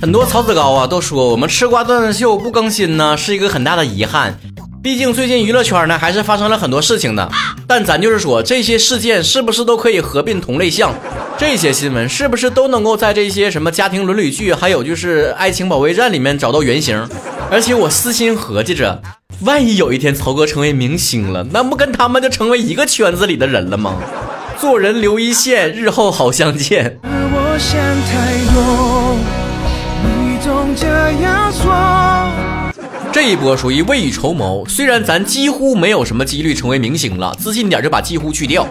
很多曹子高啊都说我们吃瓜段子秀不更新呢是一个很大的遗憾，毕竟最近娱乐圈呢还是发生了很多事情的。但咱就是说这些事件是不是都可以合并同类项？这些新闻是不是都能够在这些什么家庭伦理剧，还有就是爱情保卫战里面找到原型？而且我私心合计着，万一有一天曹哥成为明星了，那不跟他们就成为一个圈子里的人了吗？做人留一线，日后好相见。我想太多。总这样说。这一波属于未雨绸缪，虽然咱几乎没有什么几率成为明星了，自信点就把几乎去掉。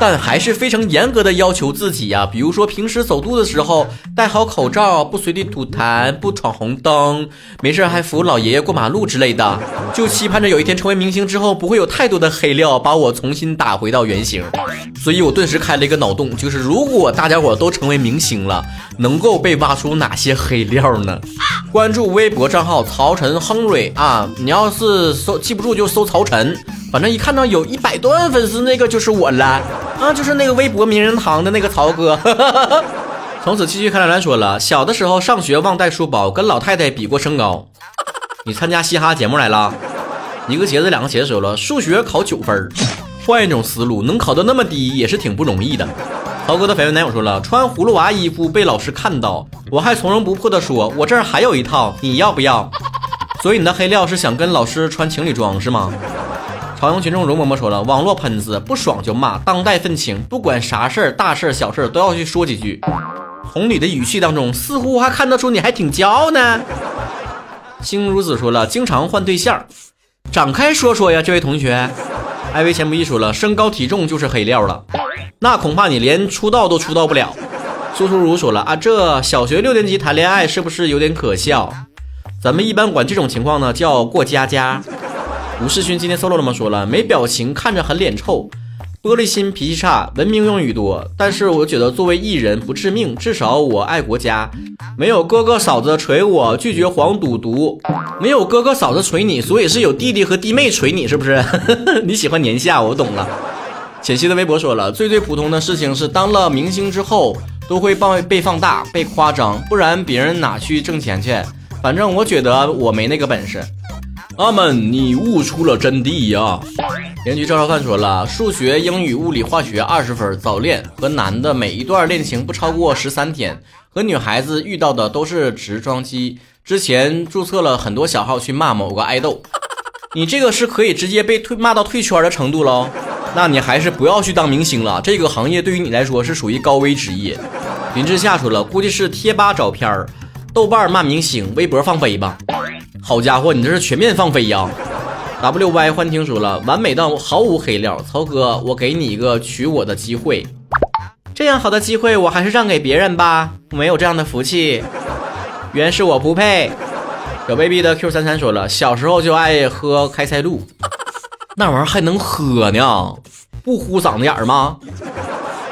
但还是非常严格的要求自己呀，比如说平时走路的时候戴好口罩，不随地吐痰，不闯红灯，没事还扶老爷爷过马路之类的，就期盼着有一天成为明星之后，不会有太多的黑料把我重新打回到原形。所以我顿时开了一个脑洞，就是如果大家伙都成为明星了，能够被挖出哪些黑料呢？关注微博账号曹晨亨瑞啊，你要是搜记不住就搜曹晨。反正一看到有一百多万粉丝，那个就是我了啊，就是那个微博名人堂的那个曹哥。从此继续看来来说了，小的时候上学忘带书包，跟老太太比过身高。你参加嘻哈节目来了？一个鞋子两个鞋说了，数学考九分。换一种思路，能考到那么低也是挺不容易的。曹哥的绯闻男友说了，穿葫芦娃衣服被老师看到，我还从容不迫地说，我这儿还有一套，你要不要？所以你的黑料是想跟老师穿情侣装是吗？朝阳群众容嬷嬷说了：“网络喷子不爽就骂，当代愤青，不管啥事儿，大事儿、小事儿都要去说几句。”红你的语气当中，似乎还看得出你还挺骄傲呢。星如子说了：“经常换对象，展开说说呀，这位同学。”艾薇钱不易说了：“身高体重就是黑料了，那恐怕你连出道都出道不了。”苏苏如说了：“啊，这小学六年级谈恋爱是不是有点可笑？咱们一般管这种情况呢叫过家家。”吴世勋今天 solo 了么？说了没表情，看着很脸臭，玻璃心，脾气差，文明用语多。但是我觉得作为艺人不致命，至少我爱国家。没有哥哥嫂子锤我，拒绝黄赌毒。没有哥哥嫂子锤你，所以是有弟弟和弟妹锤你，是不是？你喜欢年下，我懂了。浅汐的微博说了，最最普通的事情是当了明星之后都会放被放大、被夸张，不然别人哪去挣钱去？反正我觉得我没那个本事。阿门，你悟出了真谛呀！邻居赵少饭说了，数学、英语、物理、化学二十分，早恋。和男的每一段恋情不超过十三天。和女孩子遇到的都是直装机。之前注册了很多小号去骂某个爱豆。你这个是可以直接被退骂到退圈的程度喽？那你还是不要去当明星了，这个行业对于你来说是属于高危职业。林志夏说了，估计是贴吧找片儿豆瓣骂明星，微博放飞吧。好家伙，你这是全面放飞呀！W Y 幻听说了，完美到毫无黑料。曹哥，我给你一个娶我的机会，这样好的机会我还是让给别人吧，没有这样的福气。原是我不配。小 baby 的 Q 三三说了，小时候就爱喝开塞露，那玩意儿还能喝呢？不糊嗓子眼儿吗？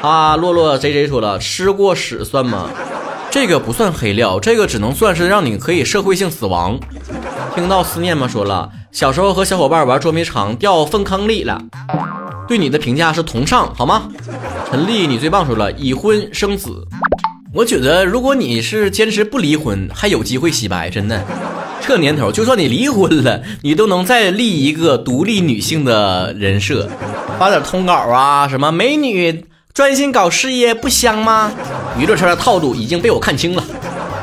啊，洛洛 J J 说了，吃过屎算吗？这个不算黑料，这个只能算是让你可以社会性死亡。听到思念吗？说了，小时候和小伙伴玩捉迷藏掉粪坑里了。对你的评价是同上，好吗？陈丽，你最棒。说了，已婚生子。我觉得如果你是坚持不离婚，还有机会洗白。真的，这年头，就算你离婚了，你都能再立一个独立女性的人设，发点通稿啊，什么美女。专心搞事业不香吗？娱乐圈的套路已经被我看清了。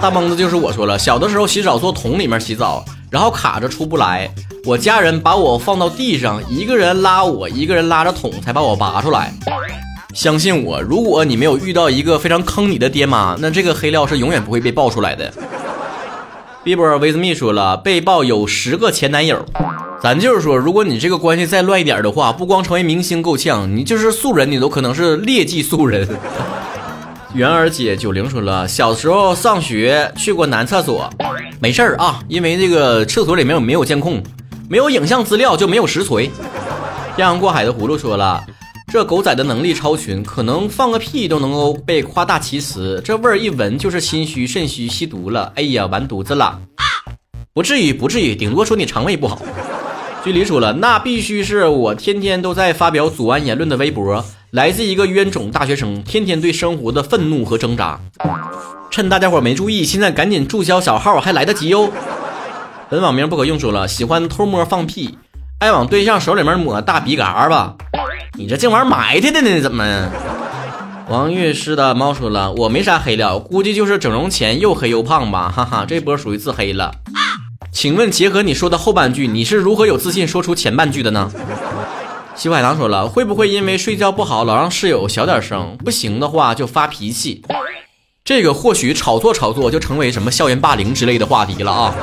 大蒙子就是我说了，小的时候洗澡坐桶里面洗澡，然后卡着出不来，我家人把我放到地上，一个人拉我，一个人拉着桶才把我拔出来。相信我，如果你没有遇到一个非常坑你的爹妈，那这个黑料是永远不会被爆出来的。Bieber with me 说了，被曝有十个前男友。咱就是说，如果你这个关系再乱一点的话，不光成为明星够呛，你就是素人，你都可能是劣迹素人。媛儿姐九零说了，小时候上学去过男厕所，没事儿啊，因为这个厕所里面没有监控，没有影像资料就没有实锤。漂洋过海的葫芦说了，这狗仔的能力超群，可能放个屁都能够被夸大其词，这味儿一闻就是心虚肾虚吸毒了。哎呀，完犊子了！不至于，不至于，顶多说你肠胃不好。距离说了，那必须是我天天都在发表祖安言论的微博，来自一个冤种大学生，天天对生活的愤怒和挣扎。趁大家伙没注意，现在赶紧注销小号，还来得及哟。本网名不可用说了，喜欢偷摸放屁，爱往对象手里面抹大鼻嘎吧？你这净玩埋汰的呢？怎么？王月诗的猫说了，我没啥黑料，估计就是整容前又黑又胖吧，哈哈，这波属于自黑了。请问，结合你说的后半句，你是如何有自信说出前半句的呢？西海棠说了，会不会因为睡觉不好，老让室友小点声？不行的话就发脾气。这个或许炒作炒作就成为什么校园霸凌之类的话题了啊。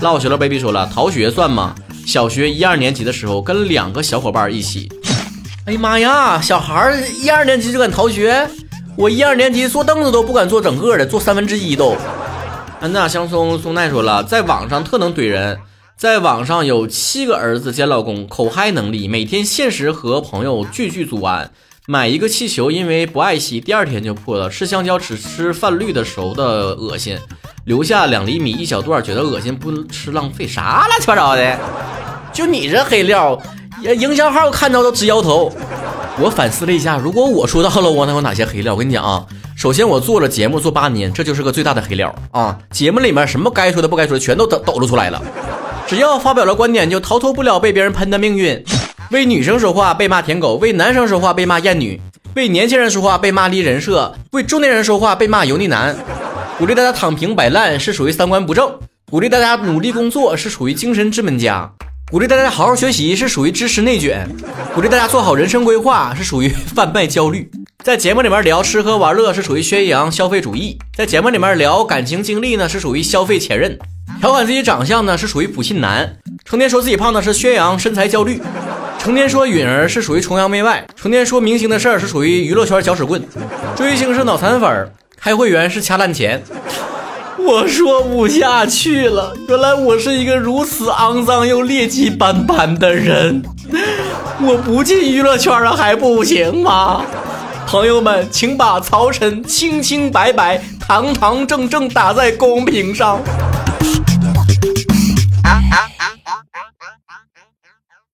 唠学了 baby 说了，逃学算吗？小学一二年级的时候，跟两个小伙伴一起。哎呀妈呀，小孩一二年级就敢逃学？我一二年级坐凳子都不敢坐整个的，坐三分之一都。安娜香松松奈说了，在网上特能怼人，在网上有七个儿子兼老公，口嗨能力，每天现实和朋友聚聚组完，买一个气球，因为不爱惜，第二天就破了。吃香蕉只吃泛绿的熟的恶心，留下两厘米一小段，觉得恶心不吃浪费，啥乱七八糟的？就你这黑料，营销号看到都直摇头。我反思了一下，如果我说到了，我能有哪些黑料？我跟你讲啊。首先，我做了节目做八年，这就是个最大的黑料啊！节目里面什么该说的不该说的，全都抖抖露出来了。只要发表了观点，就逃脱不了被别人喷的命运。为女生说话被骂舔狗，为男生说话被骂厌女，为年轻人说话被骂离人设，为中年人说话被骂油腻男。鼓励大家躺平摆烂是属于三观不正，鼓励大家努力工作是属于精神资本家，鼓励大家好好学习是属于知识内卷，鼓励大家做好人生规划是属于贩卖焦虑。在节目里面聊吃喝玩乐是属于宣扬消费主义，在节目里面聊感情经历呢是属于消费前任，调侃自己长相呢是属于普信男，成天说自己胖呢是宣扬身材焦虑，成天说允儿是属于崇洋媚外，成天说明星的事儿是属于娱乐圈搅屎棍，追星是脑残粉，开会员是掐烂钱，我说不下去了，原来我是一个如此肮脏又劣迹斑斑的人，我不进娱乐圈了还不行吗？朋友们，请把曹晨清清白白、堂堂正正打在公屏上。